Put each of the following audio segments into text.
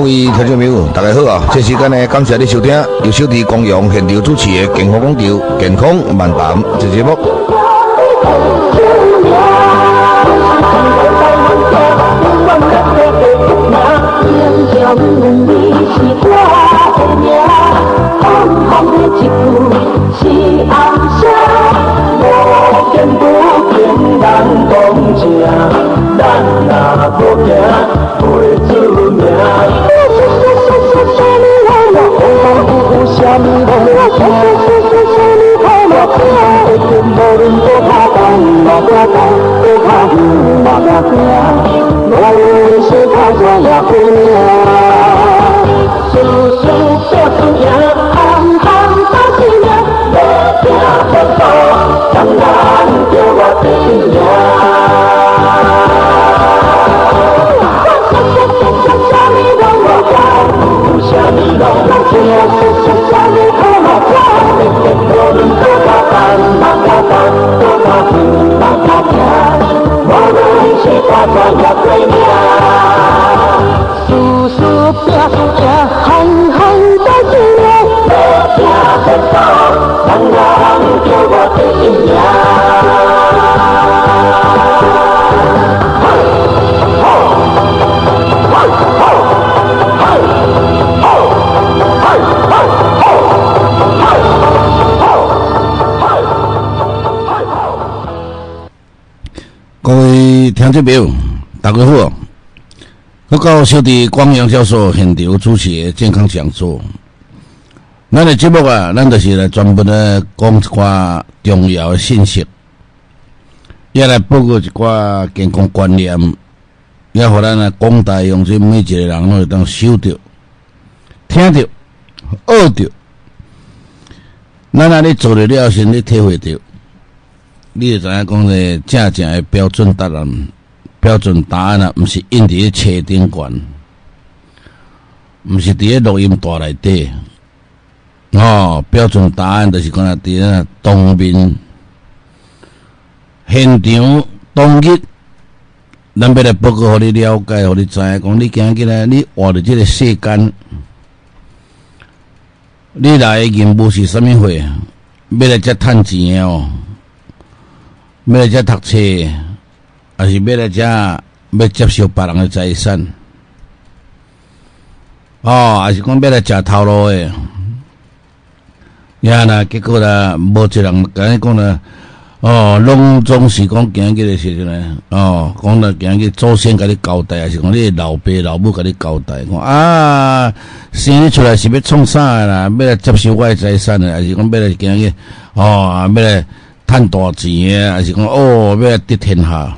各位听众朋友，大家好啊！这时间呢，感谢你收听由小弟公用现场主持的《健康广场》健康漫谈这节目。多高，多高不马大哥，我也是他家呀姑娘，叔叔。听众朋友，大家好！我到小弟光阳教授现场主持的健康讲座。咱的节目啊，咱就是来专门来讲一寡重要的信息，也来报告一寡健康观念，也互咱来广大用这每一个人拢会当收到、听到、学到。咱安尼做了了，先你体会到。你就知影讲咧，正正诶标准答案、标准答案啊，毋是印伫咧册顶悬，毋是伫咧录音带内底。哦，标准答案就是讲啊，伫咧当面现场当日，咱要来报告互你了解，互你知影讲，你今日来，你活伫即个世间，你来诶任务是啥物货？要来遮趁钱诶哦。要来遮读册，还是要来遮要接受别人的财产？哦，还是讲要来食头路的？呀啦，结果啦，无一人甲你讲啦。哦，拢总是讲今日的事情呢。哦，讲了今日祖先甲你交代，还是讲你的老爸老母甲你交代？讲啊，生你出来是要创啥啦？要来接受我的财产，还是讲要来今日哦，要来？赚大钱诶，还是讲哦，要得天下。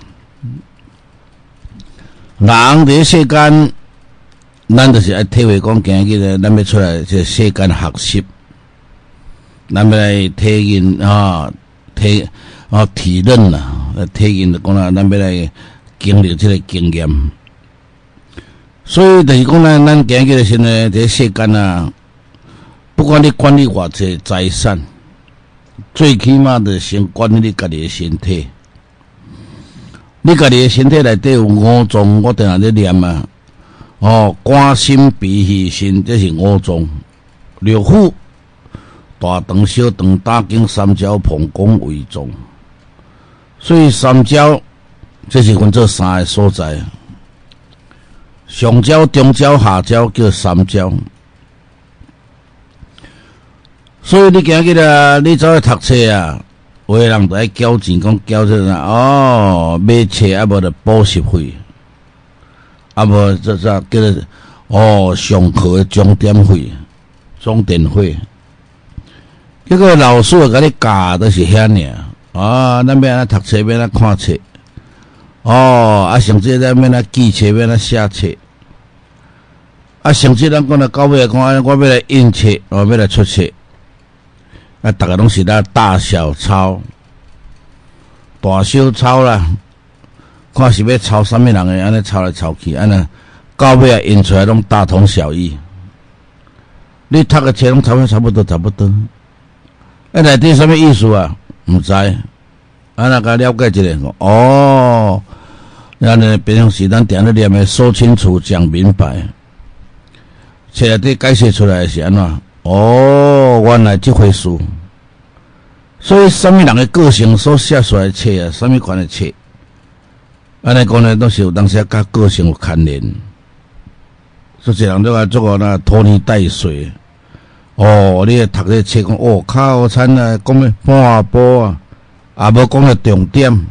人伫世间，咱就是爱体会讲，今日，咱要出来这世间学习，咱要来体验啊，体啊体认啦，体验就讲啦，咱要来经历这个经验。所以就是讲咱，咱今日现在伫世间啊，不管你管理偌济财产。最起码的先管理你家己的身体，你家己的身体内底有五脏，我定下咧念啊。哦，肝、心、脾、肺、肾，这是五脏。六腑、大肠、小肠、胆经、三焦、膀胱、胃脏。所以三焦，这是分做三个所在：上焦、中焦、下焦，叫三焦。所以你今日啊，你走去读册啊，有的人在交钱，讲交这个哦，买册啊，无着补习费，啊无这这叫做哦上课的钟点费、钟点费。这个老师甲你教都是遐尔，啊，咱要安读册，要安看册，哦，啊，甚至咱要安记册，要安写册，啊，甚至咱讲了到尾来讲，我要来印册，我要来出册，啊，逐个拢是咱大小抄、大小抄啦，看是要抄什么人诶，安尼抄来抄去，安尼到尾啊印出来拢大同小异。你读个册拢差不多，差不多，差不多。啊，内底什么意思啊？毋知，啊，那甲了解一下，哦，然后呢，变成是咱定咧念诶，说清楚、讲明白，册内底解释出来是安怎？哦，原来即回事。所以，什么人的个性所写出来册啊？什么款的册？安尼讲呢，都是有当时甲个性有牵连。所以，人都爱做个那拖泥带水。哦，你读个册讲，哦，靠餐啊，讲咩半波啊，也无讲个重点。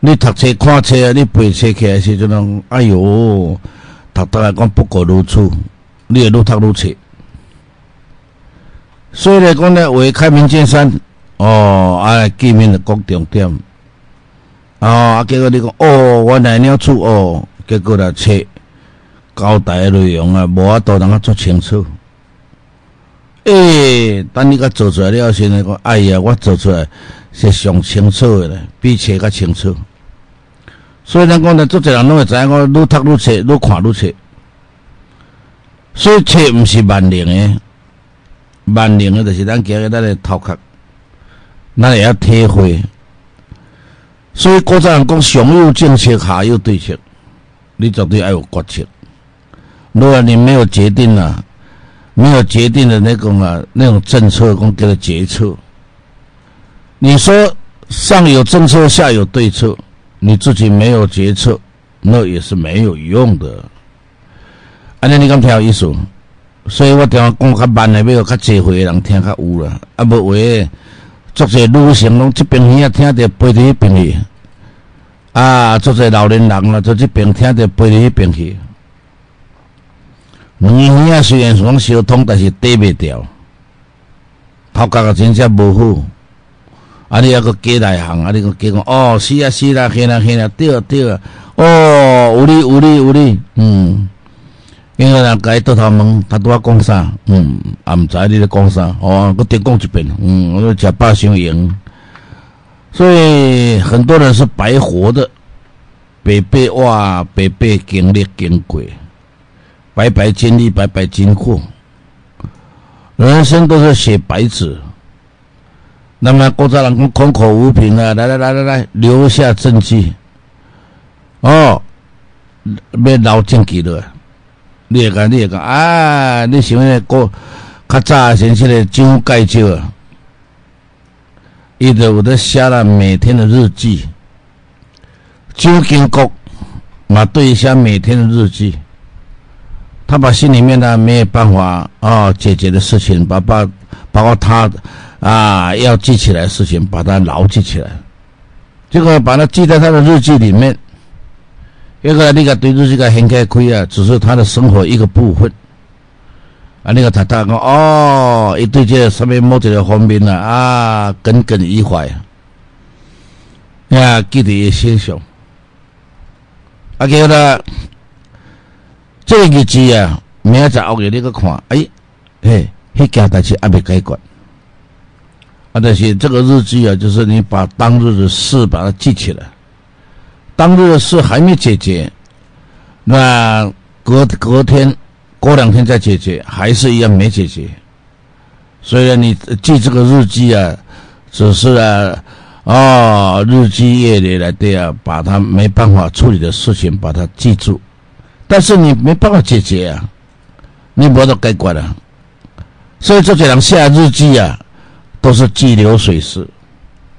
你读册看册啊，你背册起来时阵，哎哟，读得来讲不过如此，你会愈读愈册。所以来讲呢，为开门见山，哦，啊，见面的讲重点。哦，啊，结果你讲，哦，原来了处哦，结果来册交代的内容啊，无法度通啊做清楚。诶，等你甲做出来了，现在讲，哎呀，我做出来是上清楚的咧，比册较清楚。所以咱讲呢，做一人拢会知影，我愈读愈册，愈看愈册。所以册毋是万能的，万能的就是咱今日咱的头壳，咱也要体会。所以古早人讲，上有政策，下有对策，你绝对要有决策。如果你没有决定啊，没有决定的那种啊，那种政策，讲叫做决策。你说上有政策，下有对策，你自己没有决策，那也是没有用的。安尼你讲听有意思，所以我听讲较慢的，要较济岁的人听较有啦。啊，无话，足侪女性拢这边耳听着飞伫迄边去，啊，足侪老年人啦，做这边听着飞伫迄边去。两个耳虽然是讲相通，但是对袂调，头壳啊真正无好。啊，你还个加内行，啊，你个加讲哦，是啊是啦，嘿啦嘿啦，对啊对啊，哦，有理有理有理，嗯。因为人该倒头问，他拄啊讲啥？嗯，也毋知你咧讲啥。哦，我再讲一遍。嗯，我食饱伤赢。所以很多人是白活的，白白哇，白白经历经过，白白经历，白白经过。人生都是写白纸。那么国家人讲空口无凭啊，来来来来来，留下证据。哦，要留证据了。你会讲，你会讲啊！你想那个较早先生的蒋介石啊，伊就有在写了每天的日记。蒋经国嘛，对一下每天的日记，他把心里面的没有办法啊解决的事情，把把包括他啊要记起来的事情，把它牢记起来，结果把它记在他的日记里面。一个你个对日记个很开亏啊，只是他的生活一个部分。啊，那个他他讲哦，一对这上面某一个方面啊，啊，耿耿于怀。呀，记得先想。啊，叫他这个日子啊，明仔载后日你去看，哎，嘿，迄件代志还没解决。啊，但是这个日记啊，就是你把当日的事把它记起来。当日的事还没解决，那隔隔天、过两天再解决，还是一样没解决。所以你记这个日记啊，只是啊，哦，日积月累来对啊，把它没办法处理的事情把它记住，但是你没办法解决啊，你没得改决了。所以这几人写日记啊，都是记流水式。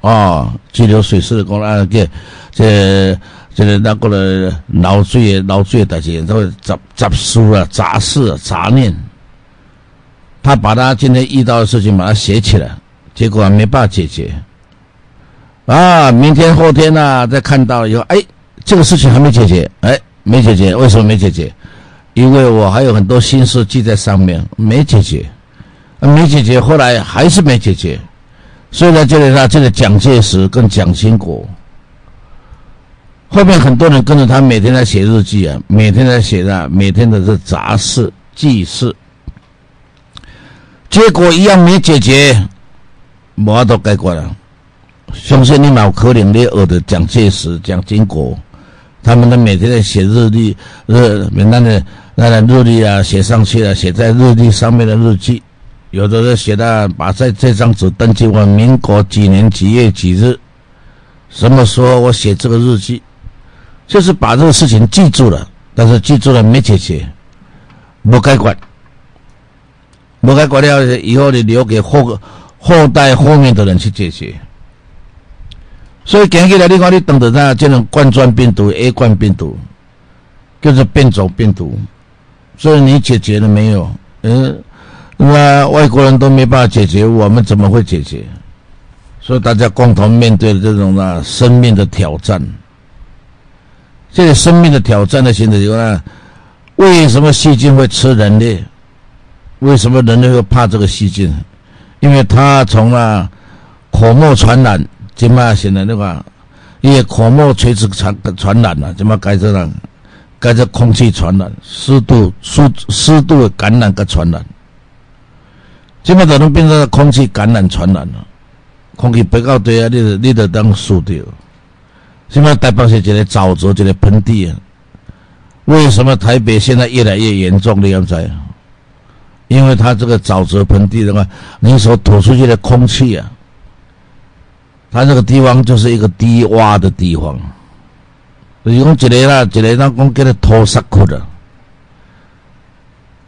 啊，拘留水师的讲啊，个这这个那个了脑水脑水代志，都杂杂书啊、杂事、杂念。他把他今天遇到的事情把它写起来，结果没办法解决。啊，明天后天呢，再看到以后，哎，这个事情还没解决，哎，没解决，为什么没解决？因为我还有很多心事记在上面，没解决，没解决，后来还是没解决。所以呢，这里呢，这个蒋介石跟蒋经国，后面很多人跟着他，每天在写日记啊，每天在写的，每天的是杂事记事，结果一样没解决，无法度解决了。相信你脑壳里你学的蒋介石、蒋经国，他们呢每天在写日历，日那的那的日历啊，写上去了，写在日历上面的日记。有的人写的，把在这张纸登记我民国几年几月几日，什么时候我写这个日记，就是把这个事情记住了，但是记住了没解决，不该管，不该管了，以后你留给后后代后面的人去解决。所以讲起来，你看你等着那这种冠状病毒 A 冠病毒，就是变种病毒，所以你解决了没有？嗯。那外国人都没办法解决，我们怎么会解决？所以大家共同面对这种呢生命的挑战。这个生命的挑战的现在有呢？为什么细菌会吃人类？为什么人类会怕这个细菌？因为它从啊口沫传染，怎么现在那个因为口沫垂直传传染了，怎么改这了？改这空气传染，湿度湿湿度的感染跟传染。即么都能变成空气感染传染了，空气不够多啊，你你得当输掉。什么台北是一个沼泽，一个盆地啊？为什么台北现在越来越严重的样子？因为它这个沼泽盆地的话，你所吐出去的空气啊，它这个地方就是一个低洼的地方。是讲一个啦，一个那讲叫做土石窟的，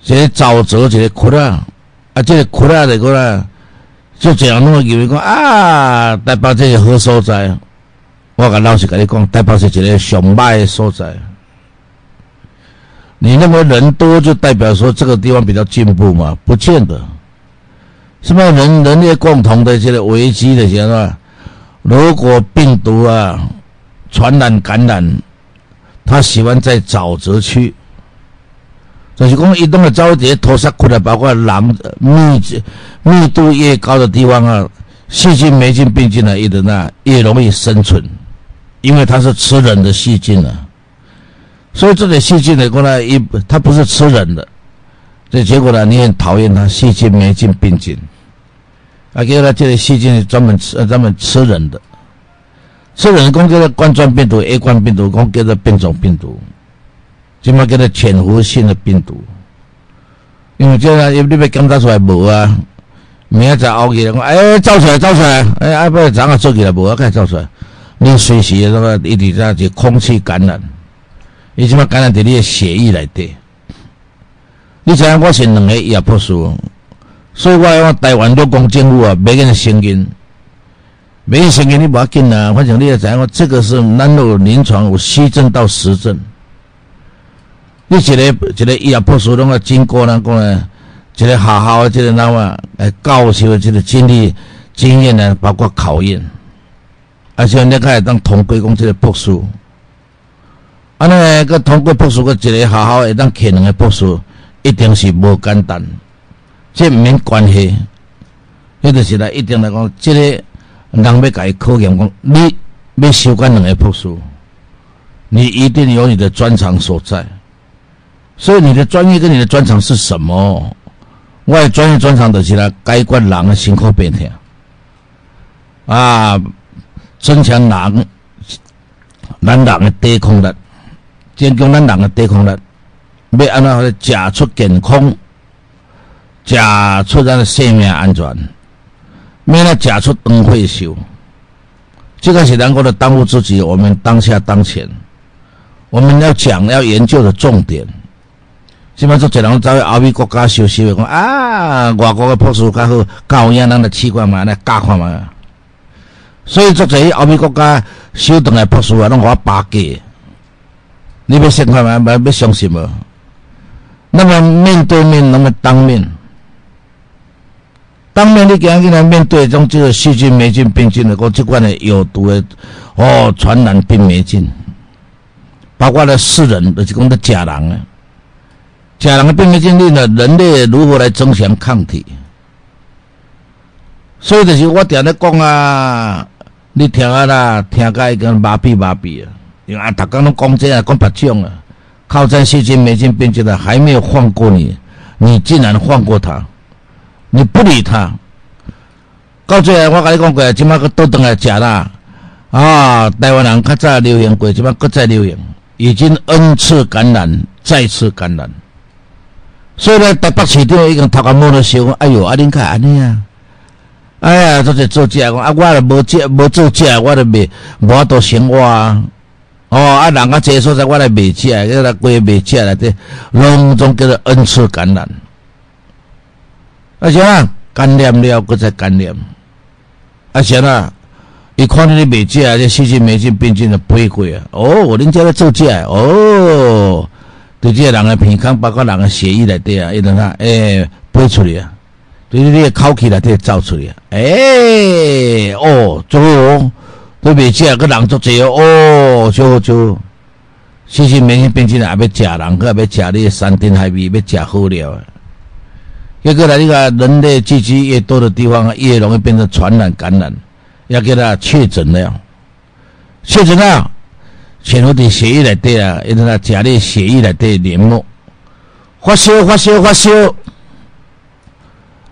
一个沼泽，一个窟啊。啊，这个苦辣的个啦，就这样那么以为讲啊，台北这是好所在。我跟老实跟你讲，台北是一个上歹的所在。你认为人多就代表说这个地方比较进步吗？不见得。什么人人类共同的这个危机的时候，如果病毒啊传染感染，他喜欢在沼泽区。就是讲，移动的沼泽、土石窟的，包括人密密度越高的地方啊，细菌、霉菌、病菌呢，越的那越容易生存，因为它是吃人的细菌啊。所以这点细菌呢，过来一它不是吃人的，这结果呢，你很讨厌它，细菌、霉菌、病菌。啊，给它这些细菌专门吃专门吃人的，吃人工叫做冠状病毒、A 冠病毒，讲叫做变种病毒。即么叫做潜伏性的病毒，因为这个因为你要检查出来无啊，明仔载熬夜讲，哎，走出来，走出来，哎，阿不早上做起来无啊，该走出来。你随时那个一直在就空气感染，伊即么感染伫你的血液内底。你知影我是两个亚博士，所以我讲台湾都讲政府啊，每个人声音，每个声音你不要紧啊，反正你也知影我这个是咱有临床有虚症到实症。你一个一个医学博士，拢要经过那个呢，一个好好的这个那么来教授的这个经历经验呢，包括考验，而且你可以当通过讲这个博士，啊，那个通过博士个一个好好会当可能个博士，一定是无简单，这毋免关系，迄就是来一定来讲，这个人要甲伊考验讲，你要修改两个博士，你一定有你的专长所在。所以你的专业跟你的专长是什么？我的专业专长就是来改观人的心口变天，啊，增强人咱人的抵抗力，增强咱人的抵抗力，要安怎食出健康，食出咱的生命安全，免那食出灯会休。这个是咱国的当务之急，我们当下当前，我们要讲要研究的重点。即摆做一人走去欧美国家修习，讲啊，外国的博士较好，教影咱的器官嘛，来教看嘛。所以做这欧美国家修等来博士啊，拢我巴价。你要信看嘛？要要相信无？那么面对面，那么当面，当面你今日来面对种即个细菌、霉菌、病菌的，讲即款的有毒的哦，传染病霉菌，包括了世人，就是讲的假人啊。假人的病毒经历呢？人类如何来增强抗体？所以就是我定咧讲啊，你听啊啦，听甲已经麻痹麻痹啊，因为啊，逐家拢讲这啊，讲白种啊，靠在细菌、霉菌、病菌的还没有放过你，你竟然放过他，你不理他，到最后我甲你讲过，即摆佫倒转来食啦，啊，台湾人较早流行过，即摆佫再流行，已经 N 次感染，再次感染。所以呢，台北市长已经头壳摸了想，哎哟，啊，恁看安尼啊？哎呀，做者做假，讲啊，我咧无假，无做假，我咧卖，无多生活啊。哦，啊，人啊，这所在我来卖假，个来归卖假来的，隆重叫做恩赐感染。而且啊，感染了，搁再感染。而且啊，一看你咧卖假，这细菌、霉菌、病菌的飞过啊。哦，恁家咧做假，哦。对这个人的鼻孔，包括人的血液里底啊，伊等下诶飞出来啊，对你的口气里底走出来，诶哦，做哦，对袂食个人做济哦，就就，细细明细变起来也要食人，个要食你山珍海味，要食好料啊。结果来这个人类聚集越多的地方，越容易变成传染感染，要给他确诊了，确诊了。潜伏伫血液内底啊，因为他食咧血液内底黏膜，发烧发烧发烧，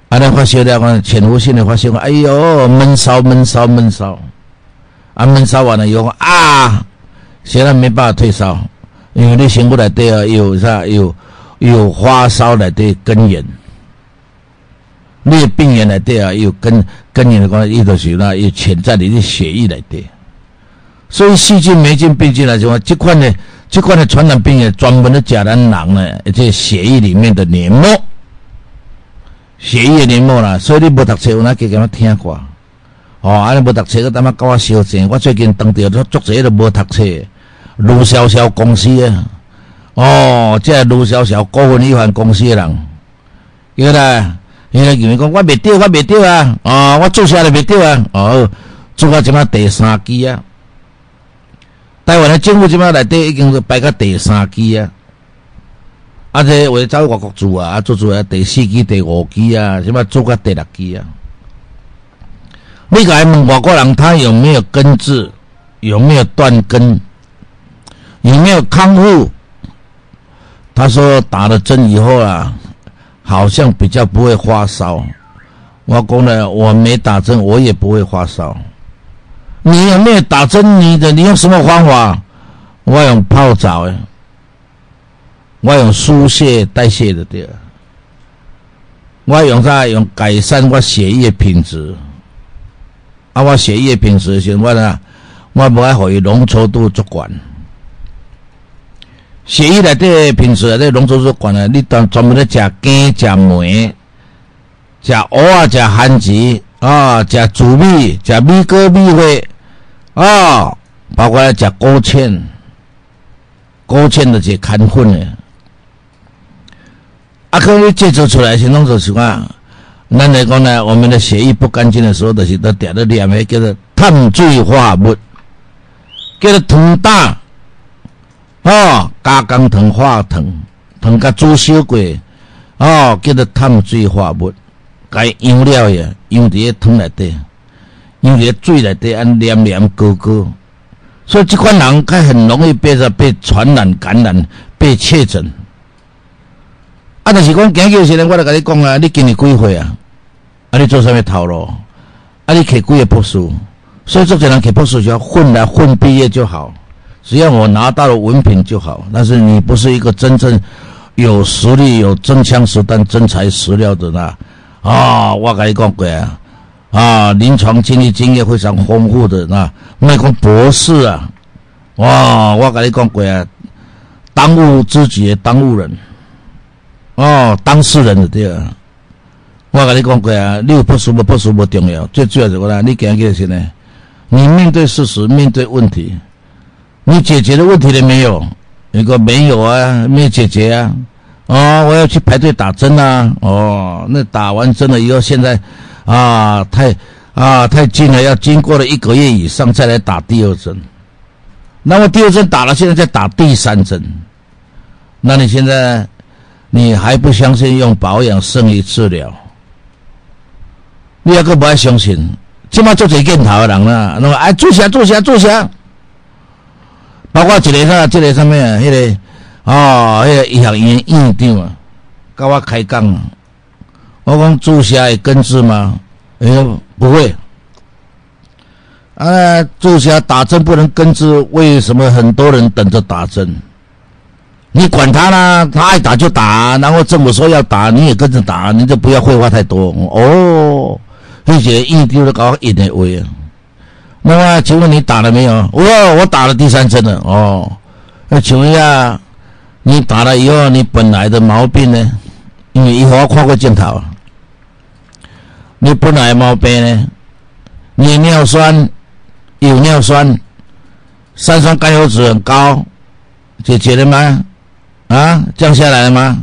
啊，那发烧了讲潜伏性的发烧，哎哟，闷烧闷烧闷烧，啊，闷烧完了以后啊，现在没办法退烧，因为你醒过来底啊有啥有有发烧内底根源，你病原内底啊有根根源的关系，伊就是那有潜在的血液内底。所以细菌、霉菌、病菌来讲，这款呢，这款的传染病也专门的甲咱人呢，这血液里面的黏膜，血液黏膜啦。所以你无读册，有哪给他们听过？哦，安尼无读册，个他妈搞我消息。我最近当着都作者都无读册，卢潇潇公司啊，哦，这卢潇潇股份有限公司的人，原来原来认为讲我未丢，我未丢啊，哦，我做下来未丢啊，哦，做到即马第三期啊。台湾的政府即摆内底已经是排到第三期啊，啊，这为走外国住啊，啊，做做啊第四期、第五期啊，即摆做到第六期啊。你该问外国人他有没有根治，有没有断根，有没有康复？他说打了针以后啊，好像比较不会发烧。我讲呢，我没打针，我也不会发烧。你有没有打针？你的你用什么方法？我用泡澡诶，我用疏泄代谢的对。我用啥？用改善我血液品质。啊，我血液品质先我呢，我无爱互伊浓稠度足悬。血液内底品质内底浓稠度管呢，你当专门咧食鸡、食梅、食蚵啊、食番薯啊、食猪米、食米糕、米花。啊，包括食勾芡，勾芡的这看粉的，啊，可以制作出来是弄做什么？咱来讲呢，我们的血液不干净的时候，就是都点了两枚叫做碳水化物，叫做糖大，哦，加工糖化糖，糖甲煮烧过，哦，叫做碳水化物，该用了呀，用伫个糖内底。因为水内底安黏黏高高，所以这款人他很容易被着被传染感染被确诊。啊，但是讲今日时呢，我来跟你讲啊，你今年几岁啊？啊，你做什么头路？啊，你考几个博士？所以这些人考博士就要混来混毕业就好，只要我拿到了文凭就好。但是你不是一个真正有实力、有真枪实弹、真材实料的那啊！我跟你讲过啊。啊，临床经历经验非常丰富的那那个博士啊，哇！我跟你讲过啊，当务之急当务人，哦，当事人的对啊。我跟你讲过啊，你有不舒服不舒服重要，最主要是什么呢？你讲起是呢，你面对事实，面对问题，你解决的问题了没有？如果没有啊，没有解决啊，哦，我要去排队打针啊，哦，那打完针了以后，现在。啊，太啊太近了，要经过了一个月以上再来打第二针。那么第二针打了，现在在打第三针。那你现在你还不相信用保养胜于治疗？你还阁不爱相信？起码做侪镜头的人啦，那么哎，做啥做啥做啥？包括一个啥，这个啥物啊？迄个哦，迄个医学院院长啊，跟我开讲，我讲注射会根治吗？哎，不会。啊，注射打针不能根治，为什么很多人等着打针？你管他呢，他爱打就打，然后政府说要打，你也跟着打，你就不要废话太多哦。而且一丢的搞一点位啊。那么，请问你打了没有？我我打了第三针了哦。那请问一下，你打了以后，你本来的毛病呢？因为一会儿看过镜头，你本来毛病呢？你尿酸有尿酸，三酸甘油酯很高，解决了吗？啊，降下来了吗？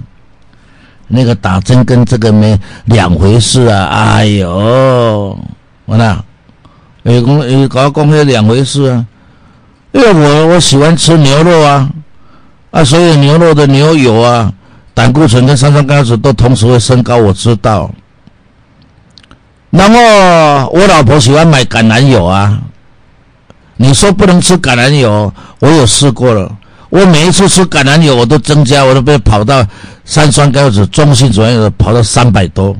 那个打针跟这个没两回事啊！哎呦，完了，有公有搞公开两回事啊！因为我我喜欢吃牛肉啊，啊，所以牛肉的牛油啊，胆固醇跟三酸甘油酯都同时会升高，我知道。然后我老婆喜欢买橄榄油啊，你说不能吃橄榄油，我有试过了。我每一次吃橄榄油，我都增加，我都被跑到三酸甘油酯中性左右，跑到三百多。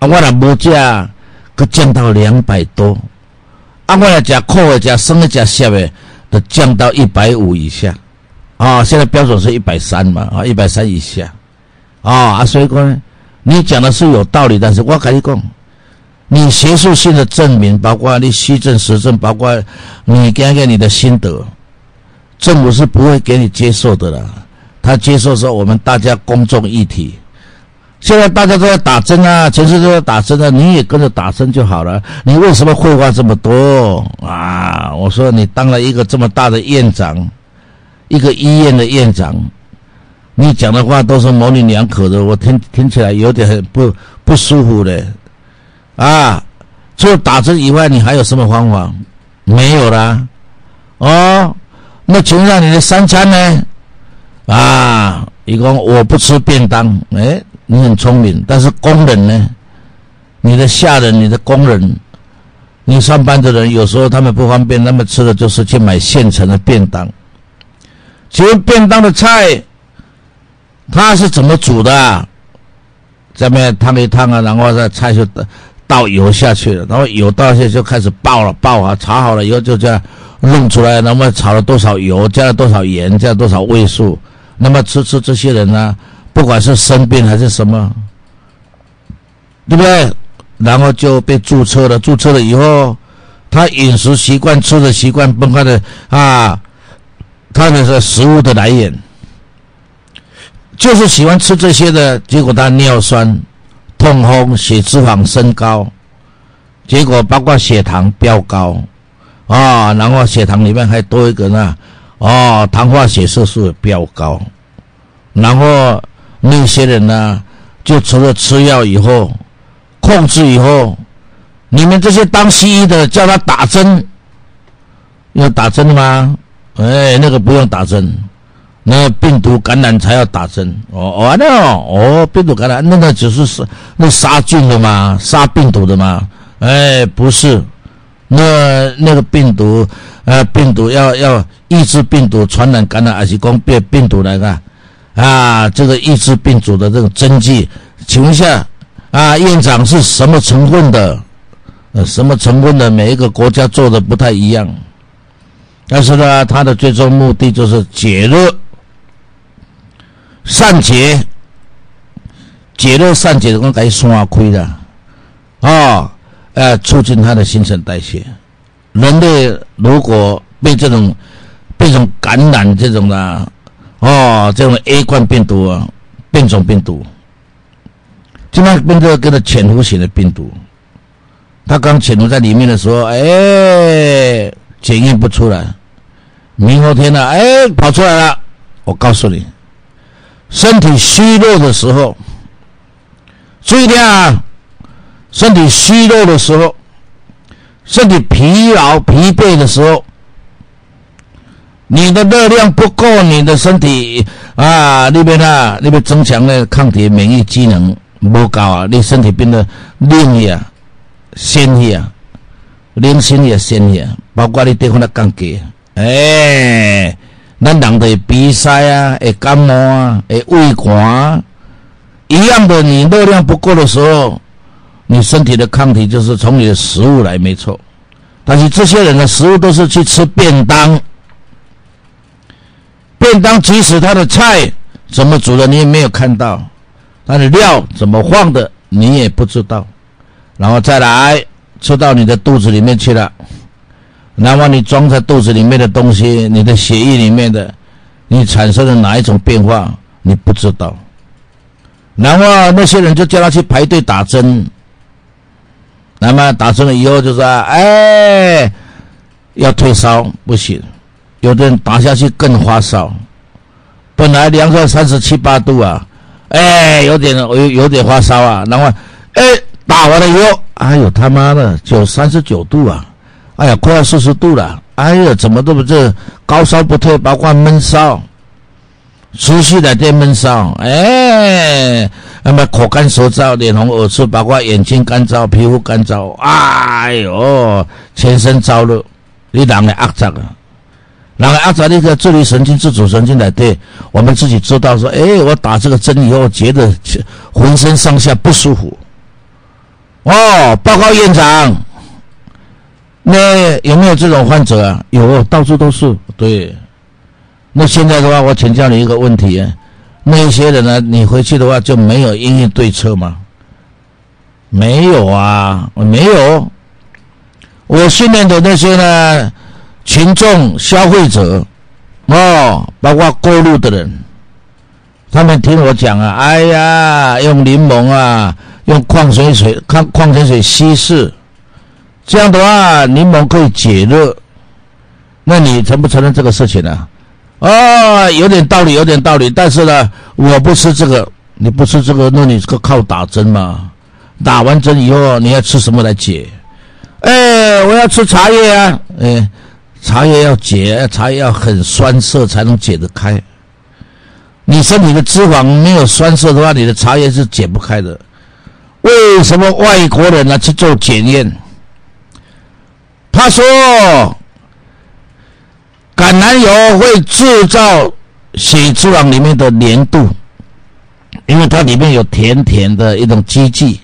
啊，我若无加，佮降到两百多。啊，我若食苦的、食生的、食涩的，都降到一百五以下。啊，现在标准是一百三嘛，啊，一百三以下。啊，啊，所以讲，你讲的是有道理，但是我跟你讲，你学术性的证明，包括你虚证实证，包括你讲讲你的心得。政府是不会给你接受的了，他接受说我们大家公众议题。现在大家都在打针啊，全世界都在打针啊，你也跟着打针就好了。你为什么废话这么多啊？我说你当了一个这么大的院长，一个医院的院长，你讲的话都是模棱两可的，我听听起来有点不不舒服的啊。除了打针以外，你还有什么方法？没有啦，哦。那请问你的三餐呢？啊，一共我不吃便当。哎，你很聪明，但是工人呢？你的下人、你的工人，你上班的人，有时候他们不方便，他们吃的就是去买现成的便当。请问便当的菜，他是怎么煮的？下面烫一烫啊，然后再菜就倒油下去了，然后油倒下去就开始爆了，爆啊，炒好了以后就这样。弄出来，那么炒了多少油，加了多少盐，加多少味素，那么吃吃这些人呢？不管是生病还是什么，对不对？然后就被注册了，注册了以后，他饮食习惯、吃的习惯，崩坏的啊，他的是食物的来源，就是喜欢吃这些的，结果他尿酸、痛风、血脂肪升高，结果包括血糖飙高。啊，然后血糖里面还多一个呢，哦，糖化血色素飙高，然后那些人呢，就除了吃药以后，控制以后，你们这些当西医的叫他打针，要打针吗？哎，那个不用打针，那病毒感染才要打针。哦哦，那哦，病毒感染那个只是是那杀菌的吗？杀病毒的吗？哎，不是。那那个病毒，呃，病毒要要抑制病毒传染感染，还是光变病毒来的？啊，这个抑制病毒的这个针剂，请问一下，啊，院长是什么成分的？呃，什么成分的？每一个国家做的不太一样，但是呢，它的最终目的就是解热、善解、解热散结的，光给刷亏的，啊。呃，促进它的新陈代谢。人类如果被这种被这种感染这种的哦，这种 A 冠病毒啊，变种病毒，这边病毒跟着潜伏型的病毒，它刚潜伏在里面的时候，哎，检验不出来，明后天呢，哎，跑出来了。我告诉你，身体虚弱的时候，注意点啊。身体虚弱的时候，身体疲劳、疲惫的时候，你的热量不够，你的身体啊那边啊那边增强的抗体免疫机能不高啊，你身体变得硬呀鲜血啊，零星也鲜血，包括你对方的降低，哎，咱人的鼻塞啊，会感冒啊，会胃寒，一样的，你热量不够的时候，你身体的抗体就是从你的食物来，没错。但是这些人的食物都是去吃便当，便当即使他的菜怎么煮的你也没有看到，他的料怎么放的你也不知道，然后再来吃到你的肚子里面去了，然后你装在肚子里面的东西，你的血液里面的，你产生了哪一种变化你不知道，然后那些人就叫他去排队打针。那么打针了以后就说：“哎，要退烧不行，有的人打下去更发烧。本来量到三十七八度啊，哎，有点有有点发烧啊。然后，哎，打完了以后，哎呦他妈的，就三十九度啊！哎呀，快要四十度了！哎呀，怎么都不这高烧不退，包括闷烧，持续的在闷烧，哎。”那么口干舌燥、脸红耳赤，包括眼睛干燥、皮肤干燥，哎呦，全身燥热，你人会压杂啊？人会压杂那个自律神经、自主神经来对，我们自己知道说，哎，我打这个针以后，觉得浑身上下不舒服。哦，报告院长，那有没有这种患者啊？有，到处都是。对，那现在的话，我请教你一个问题。那些人呢？你回去的话就没有应对对策吗？没有啊，我没有。我训练的那些呢，群众、消费者，哦，包括过路的人，他们听我讲啊，哎呀，用柠檬啊，用矿泉水、矿矿泉水稀释，这样的话，柠檬可以解热。那你承不承认这个事情呢？啊，有点道理，有点道理。但是呢，我不吃这个，你不吃这个，那你这个靠打针嘛？打完针以后，你要吃什么来解？哎，我要吃茶叶啊！哎，茶叶要解，茶叶要很酸涩才能解得开。你身体的脂肪没有酸涩的话，你的茶叶是解不开的。为什么外国人呢去做检验？他说。橄榄油会制造血脂肪里面的粘度，因为它里面有甜甜的一种基剂。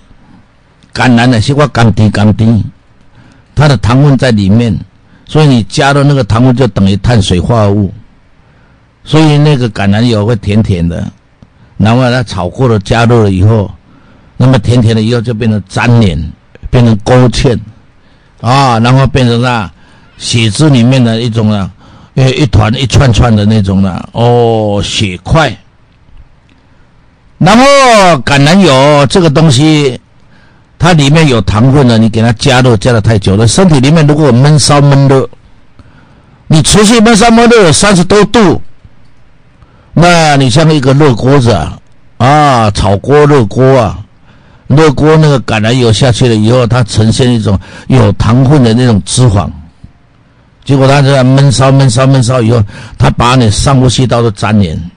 橄榄的西瓜甘甜甘甜，它的糖分在里面，所以你加的那个糖分就等于碳水化合物，所以那个橄榄油会甜甜的。然后它炒过了加热了以后，那么甜甜的以后就变成粘连，变成勾芡啊，然后变成那血脂里面的一种啊。呃，一团一串串的那种的哦，血块。然后橄榄油这个东西，它里面有糖分的，你给它加热加的太久了，身体里面如果闷烧闷热，你持续闷烧闷热三十多度，那你像一个热锅子啊，啊，炒锅热锅啊，热锅那个橄榄油下去了以后，它呈现一种有糖分的那种脂肪。结果它在闷烧、闷烧、闷烧以后，它把你上呼吸道都粘连，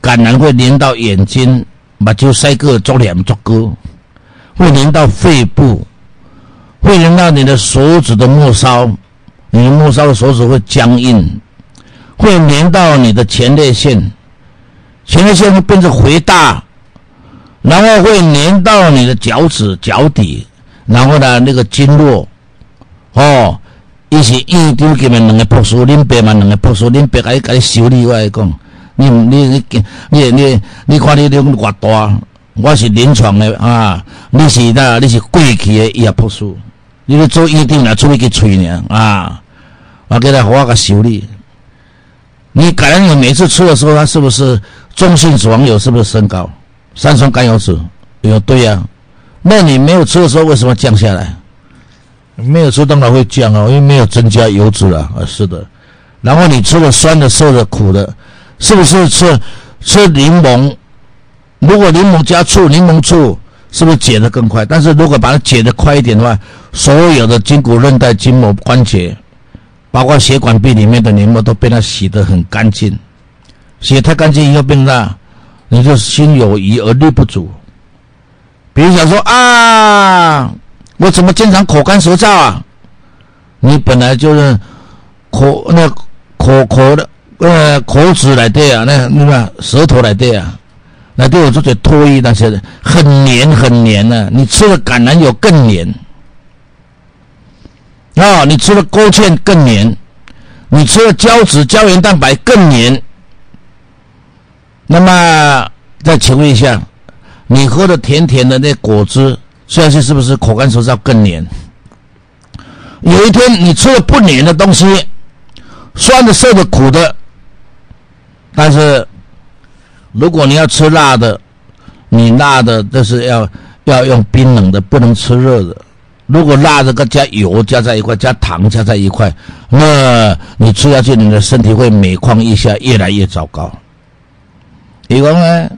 感染会粘到眼睛，把就塞个做脸做哥，会粘到肺部，会粘到你的手指的末梢，你末梢的手指会僵硬，会粘到你的前列腺，前列腺会变成肥大，然后会粘到你的脚趾、脚底，然后呢那个经络，哦。伊是院长给们两个博士，恁爸嘛两个博士，恁爸甲伊修理我来讲，你你你你你你看你你偌大，我是临床的啊，你是那你是过去的医学博士，你咧做院长来出去吹呢啊，我给他我个修理。你感染油每次吃的时候，它是不是中性脂肪油是不是升高？三酸甘油酯有对呀，那你没有吃的时候为什么降下来？没有吃当然会降哦，因为没有增加油脂了啊，是的。然后你吃了酸的、涩的、苦的，是不是吃吃柠檬？如果柠檬加醋，柠檬醋是不是解的更快？但是如果把它解的快一点的话，所有的筋骨、韧带、筋膜、关节，包括血管壁里面的黏膜都被它洗得很干净。洗太干净以后变大，你就心有余而力不足。比如想说啊。我怎么经常口干舌燥啊？你本来就是口那口口的呃口齿来对啊，那那个舌头来对啊，那对我这些唾液那些的很黏很黏呢。你吃了橄榄油更黏啊，你吃了勾芡更黏，你吃了胶质胶原蛋白更黏。那么再请问一下，你喝的甜甜的那果汁，现在是不是口干舌燥更黏？有一天你吃了不黏的东西，酸的、涩的、苦的，但是如果你要吃辣的，你辣的这是要要用冰冷的，不能吃热的。如果辣的跟加油加在一块，加糖加在一块，那你吃下去，你的身体会每况愈下，越来越糟糕。你讲呢？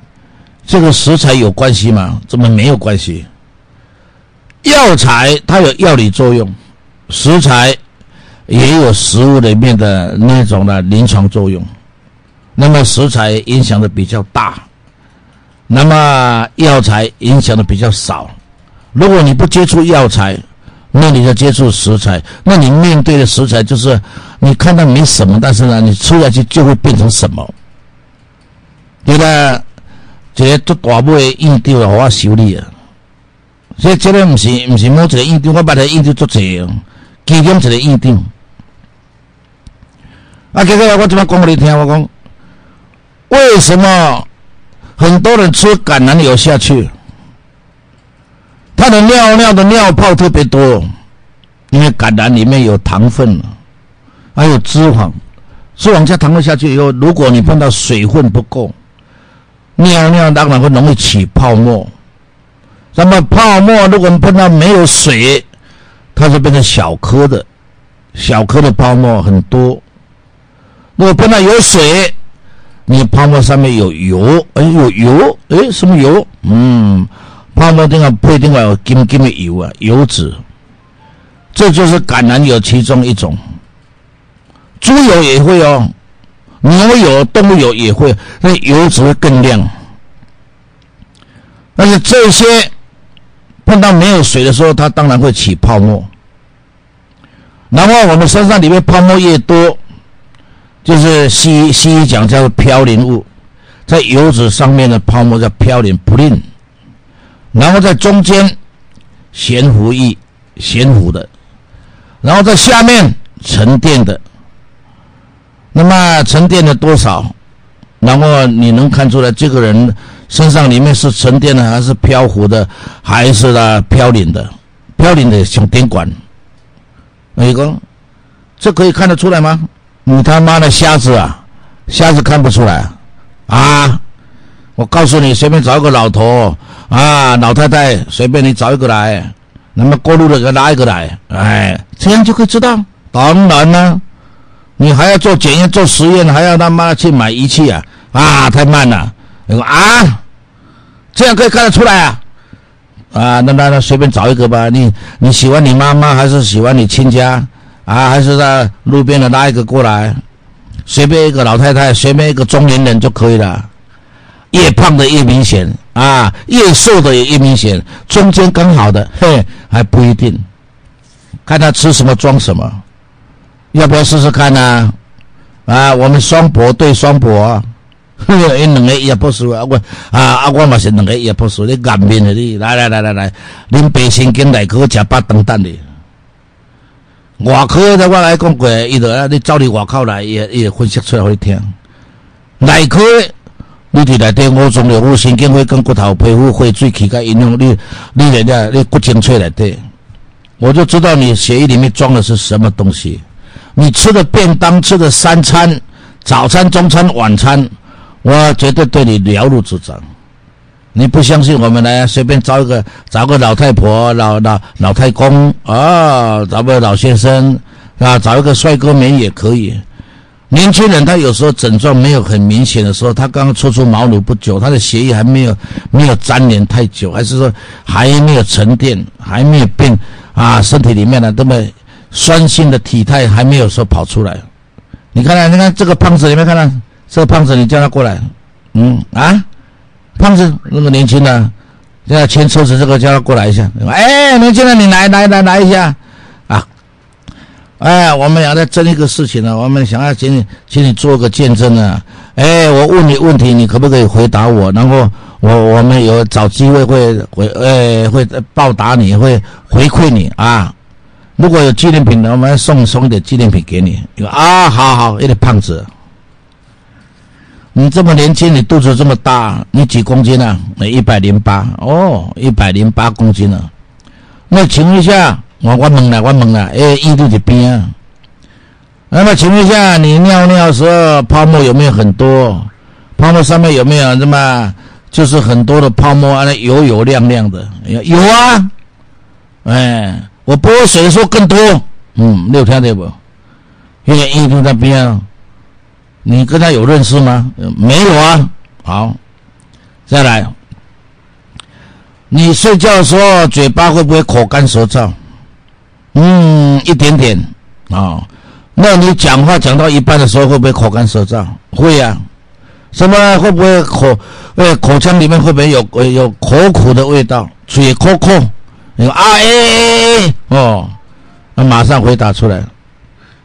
这个食材有关系吗？怎么没有关系？药材它有药理作用。食材也有食物里面的那种的临床作用，那么食材影响的比较大，那么药材影响的比较少。如果你不接触药材，那你就接触食材，那你面对的食材就是你看到没什么，但是呢，你吃下去就会变成什么？对啦，这个做大部的印度的我修理啊，所以这个不是不是某一个印度，我把它印度做这样。其中一个印定。啊，这个我怎么讲给你听？我讲，为什么很多人吃橄榄油下去，他的尿尿的尿泡特别多？因为橄榄里面有糖分，还有脂肪，脂肪加糖分下去以后，如果你碰到水分不够，尿尿当然会容易起泡沫。那么泡沫如果碰到没有水，它就变成小颗的，小颗的泡沫很多。如果碰到有水，你泡沫上面有油，哎，有油，哎，什么油？嗯，泡沫顶上不一定有金金的油啊，油脂。这就是橄榄油其中一种。猪油也会哦，牛油、动物油也会，那油脂会更亮。但是这些。碰到没有水的时候，它当然会起泡沫。然后我们身上里面泡沫越多，就是西西医讲叫做嘌呤物，在油脂上面的泡沫叫嘌呤 （prin），然后在中间悬浮液悬浮的，然后在下面沉淀的。那么沉淀了多少？然后你能看出来这个人。身上里面是沉淀的还是漂浮的，还是呢飘零的？飘零的像电管。一个，这可以看得出来吗？你他妈的瞎子啊！瞎子看不出来啊！我告诉你，随便找一个老头啊，老太太，随便你找一个来，那么过路的给拉一个来，哎，这样就可以知道。当然了，你还要做检验、做实验，还要他妈去买仪器啊！啊，太慢了。你说啊，这样可以看得出来啊，啊，那那那随便找一个吧，你你喜欢你妈妈还是喜欢你亲家啊？还是在路边的拉一个过来，随便一个老太太，随便一个中年人就可以了。越胖的越明显啊，越瘦的也越明显，中间刚好的嘿还不一定，看他吃什么装什么，要不要试试看呢？啊，我们双博对双博。因两个也不输啊！我啊啊，我嘛是两个也不输。你颜面的你，来来来来来，恁白神经内科吃八顿蛋的。外科的我来讲过，伊就啊，你走你外口来，伊伊分析出来给你听。内科，你伫内底五脏六腑、神经会跟骨头、皮肤、会水、气、甲营养，你你人家你骨精粹内底，我就知道你血液里面装的是什么东西。你吃的便当，吃的三餐，早餐、中餐、晚餐。我绝对对你了如指掌。你不相信，我们来随便找一个，找个老太婆、老老老太公啊，找个老先生啊，找一个帅哥美也可以。年轻人他有时候症状没有很明显的时候，他刚刚初出茅庐不久，他的血液还没有没有粘连太久，还是说还没有沉淀，还没有变啊，身体里面的这么酸性的体态还没有说跑出来。你看看，你看这个胖子，有没有看到？这个胖子，你叫他过来，嗯啊，胖子那个年轻的，现在牵车子这个叫他过来一下。哎，年轻人，你来来来来一下啊！哎，我们俩在争一个事情呢，我们想要请你，请你做个见证呢。哎，我问你问题，你可不可以回答我？然后我我们有找机会会回，哎，会报答你，会回馈你啊。如果有纪念品的，我们送送一点纪念品给你。你说啊，好好，一点胖子。你这么年轻，你肚子这么大，你几公斤啊？一百零八哦，一百零八公斤啊。那请问一下，我我问了，我问了，哎，印度的边啊。那么请问一下，你尿尿的时候泡沫有没有很多？泡沫上面有没有什么？就是很多的泡沫啊，那油油亮亮的。有啊，哎，我泼水的时候更多。嗯，六天对不？因为印度那边。你跟他有认识吗？没有啊。好，再来。你睡觉的时候嘴巴会不会口干舌燥？嗯，一点点啊。那你讲话讲到一半的时候会不会口干舌燥？会呀。什么？会不会口呃口腔里面会不会有有口苦的味道？嘴口苦？你说啊哎哎哎哦，那马上回答出来。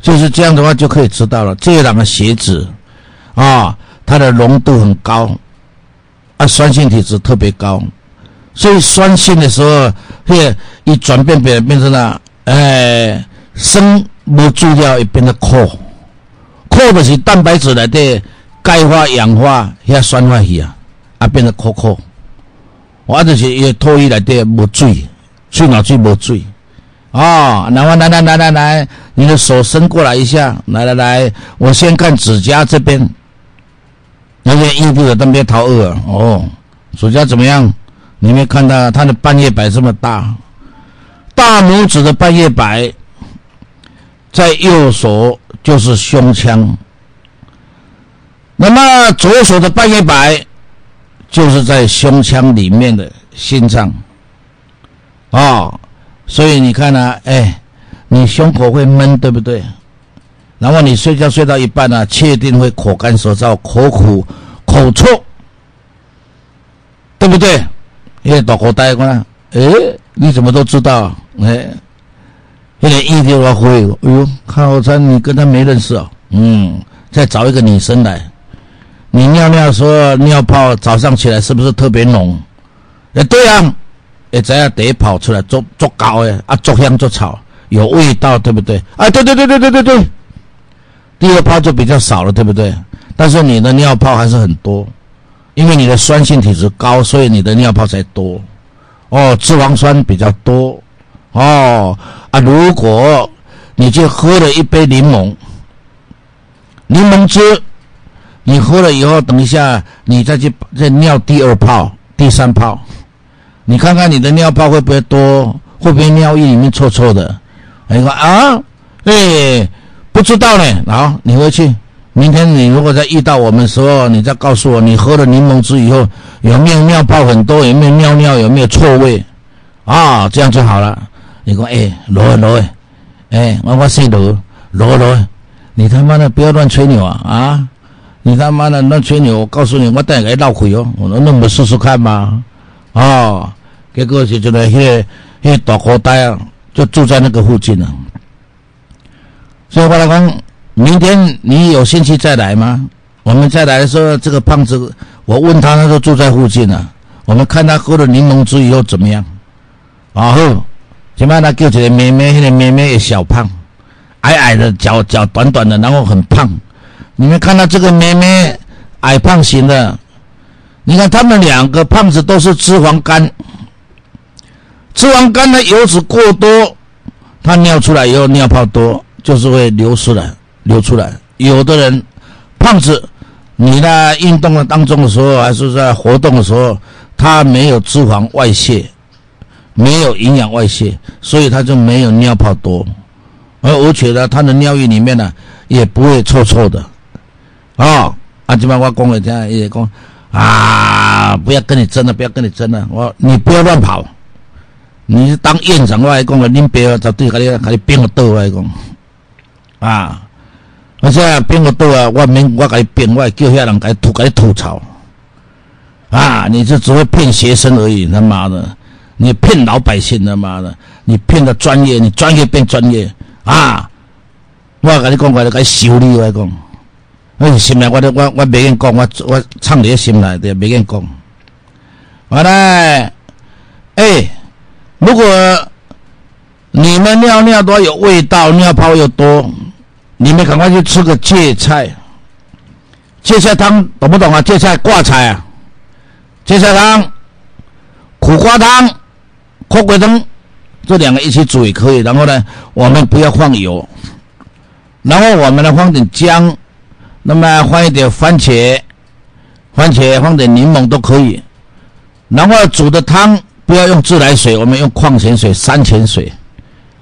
就是这样的话就可以知道了，这两个血子啊，它的浓度很高，啊，酸性体质特别高，所以酸性的时候会一转变变变成了，哎，生不住掉，也变得苦，苦的是蛋白质来的钙化、氧化遐酸化去啊，啊，变得苦苦，或者是伊唾液来的无水，水哪水无水。啊，来来来来来来，你的手伸过来一下，来来来，我先看指甲这边，那些印度的那边掏二哦，指甲怎么样？你没看到他的半月白这么大，大拇指的半月白在右手就是胸腔，那么左手的半月白就是在胸腔里面的心脏，啊。所以你看呢，哎，你胸口会闷，对不对？然后你睡觉睡到一半呢，确定会口干舌燥、口苦、口臭，对不对？因为大口呆过来，哎，你怎么都知道？哎，一点一点我会，哎呦，看我猜你跟他没认识哦。嗯，再找一个女生来，你尿尿说尿泡早上起来是不是特别浓？哎，对啊。会知影第一跑出来足足高的啊，足香足草，有味道，对不对？啊，对对对对对对对。第二泡就比较少了，对不对？但是你的尿泡还是很多，因为你的酸性体质高，所以你的尿泡才多。哦，脂肪酸比较多。哦啊，如果你去喝了一杯柠檬，柠檬汁，你喝了以后，等一下你再去再尿第二泡、第三泡。你看看你的尿泡会不会多？会不会尿液里面臭臭的？你说啊，哎，不知道呢。好，你回去，明天你如果再遇到我们时候，你再告诉我，你喝了柠檬汁以后有没有尿泡很多？有没有尿尿？有没有臭味？啊，这样就好了。你说哎，罗罗哎，我我姓罗，罗罗，你他妈的不要乱吹牛啊啊！你他妈的乱吹牛，我告诉你，我带你来闹鬼哦。我说那我们试试看吗。哦，结果是就来迄迄大口袋啊，就住在那个附近了。所以我来讲，明天你有兴趣再来吗？我们再来的时候，这个胖子，我问他，他说住在附近了。我们看他喝了柠檬汁以后怎么样？然后，前面他叫起来妹妹，那个妹妹也小胖，矮矮的，脚脚短短的，然后很胖。你们看到这个妹妹矮胖型的。你看他们两个胖子都是脂肪肝，脂肪肝的油脂过多，他尿出来以后尿泡多，就是会流出来，流出来。有的人胖子，你在运动的当中的时候，还是在活动的时候，他没有脂肪外泄，没有营养外泄，所以他就没有尿泡多，而而且呢，他的尿液里面呢也不会臭臭的。啊，啊，今晚我讲了这样也讲。啊！不要跟你争了，不要跟你争了。我你不要乱跑。你是当院长我来讲了，恁别就对，给你给你编个道来讲。啊！而且编个道啊，我免我给你编，我叫遐人给吐给你吐槽。啊，你就只会骗学生而已，他妈的，你骗老百姓，他妈的，你骗的专业，你专业变专业啊！我跟你讲，我来给修理，我来讲，我心内我我我没跟讲，我我唱你心内的，没跟讲。完了，哎，如果你们尿尿都有味道，尿泡又多，你们赶快去吃个芥菜，芥菜汤懂不懂啊？芥菜挂菜啊，芥菜汤、苦瓜汤、苦瓜汤，这两个一起煮也可以。然后呢，我们不要放油。然后我们呢放点姜，那么放一点番茄，番茄放点柠檬都可以。然后煮的汤不要用自来水，我们用矿泉水、山泉水，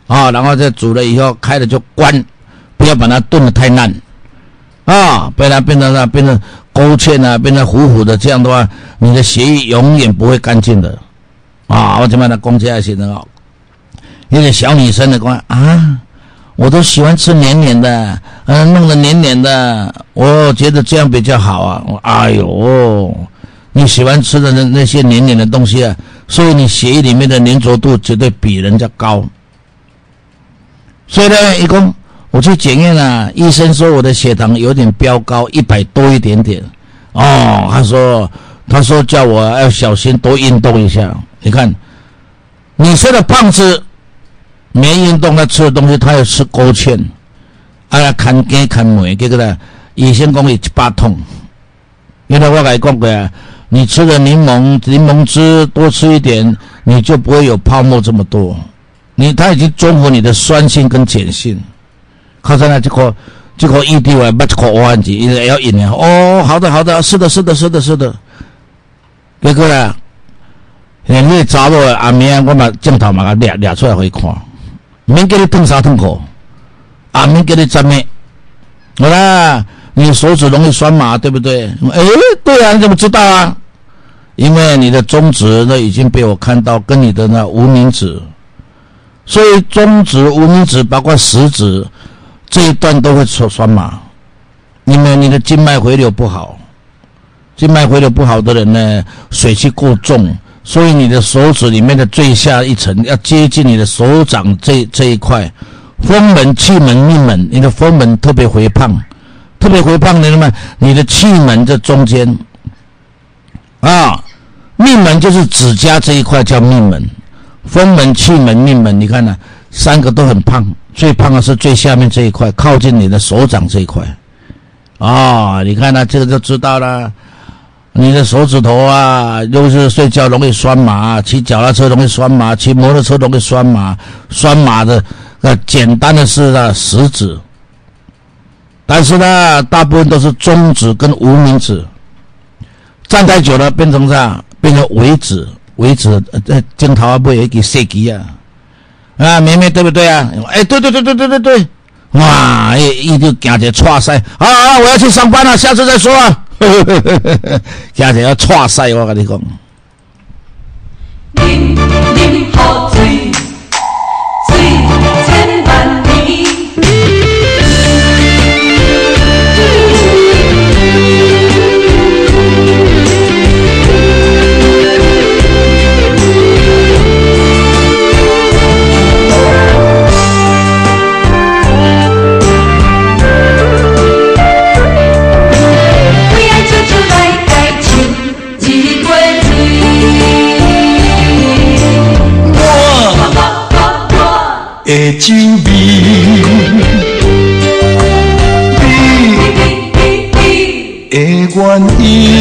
啊，然后再煮了以后开了就关，不要把它炖的太烂，啊，不然它变成那变成勾芡啊，变成糊糊的，这样的话你的血液永远不会干净的，啊，我就把它攻击下去的哦。有点小女生的讲啊。我都喜欢吃黏黏的，嗯，弄得黏黏的，我觉得这样比较好啊。我哎呦，你喜欢吃的那那些黏黏的东西啊，所以你血液里面的粘着度绝对比人家高。所以呢，一共我去检验了，医生说我的血糖有点飙高，一百多一点点。哦，他说他说叫我要小心多运动一下。你看，你说的胖子。没运动，他吃的东西他要吃勾芡，啊，看根看梅，结果呢，医生讲伊一百痛。原来我来讲过啊，你吃的柠檬柠檬汁多吃一点，你就不会有泡沫这么多。你他已经中和你的酸性跟碱性，靠在那这个这个异地外不这个弯子，一要饮料。哦，好的好的，是的是的是的是的。结果呢，你那查某阿明，我把镜头嘛个掠掠出来可以看。免给你痛啥痛口，啊，免给你沾面，好啦，你手指容易酸麻，对不对？哎，对啊，你怎么知道啊？因为你的中指那已经被我看到，跟你的那无名指，所以中指、无名指包括食指这一段都会酸酸麻，因为你的静脉回流不好，静脉回流不好的人呢，水气过重。所以你的手指里面的最下一层要接近你的手掌这这一块，风门、气门、命门，你的风门特别肥胖，特别肥胖的那么你的气门这中间，啊，命门就是指甲这一块叫命门，风门、气门、命门，你看呢，三个都很胖，最胖的是最下面这一块，靠近你的手掌这一块，啊，你看呢，这个就知道了。你的手指头啊，又是睡觉容易酸麻，骑脚踏车容易酸麻，骑摩托车容易酸麻，酸麻的，呃，简单的是啊，食指，但是呢，大部分都是中指跟无名指，站太久了变成啥？变成尾指，尾指呃，镜头啊，不有一个设计啊，啊，妹妹对不对啊？哎，对对对对对对对，哇，一一就感觉错塞，啊啊，我要去上班了，下次再说啊。呵呵呵呵呵，家庭要 错晒，我跟你讲。的酒味，你的原因，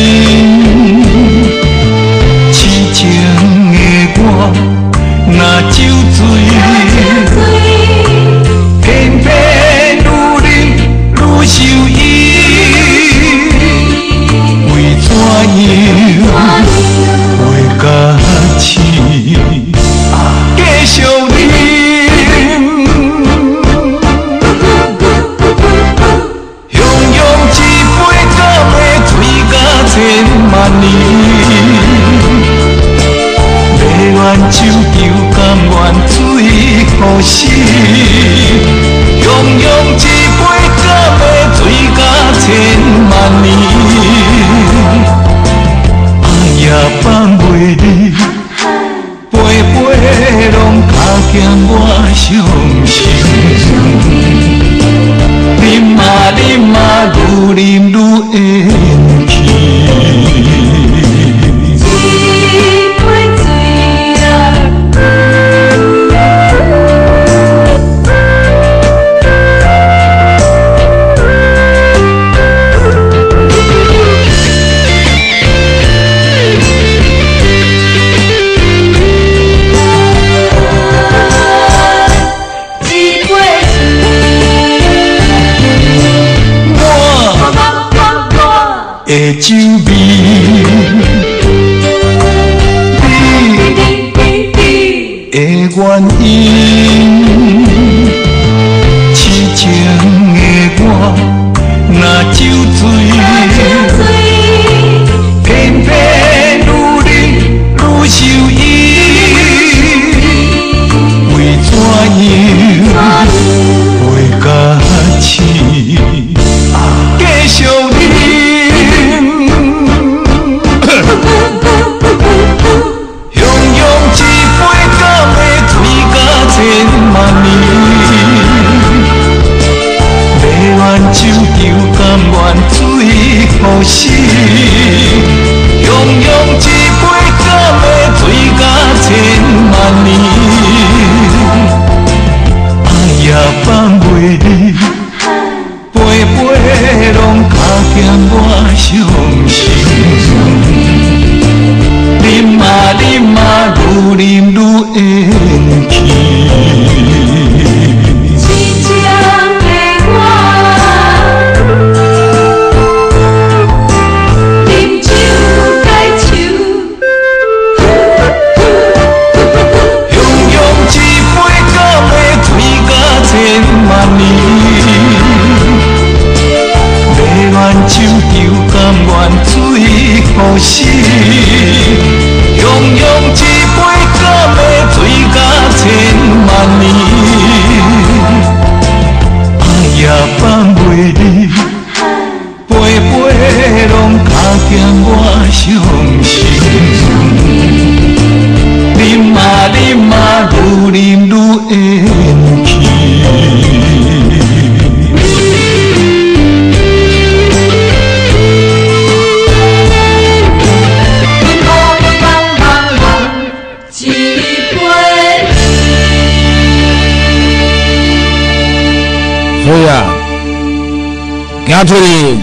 行出去，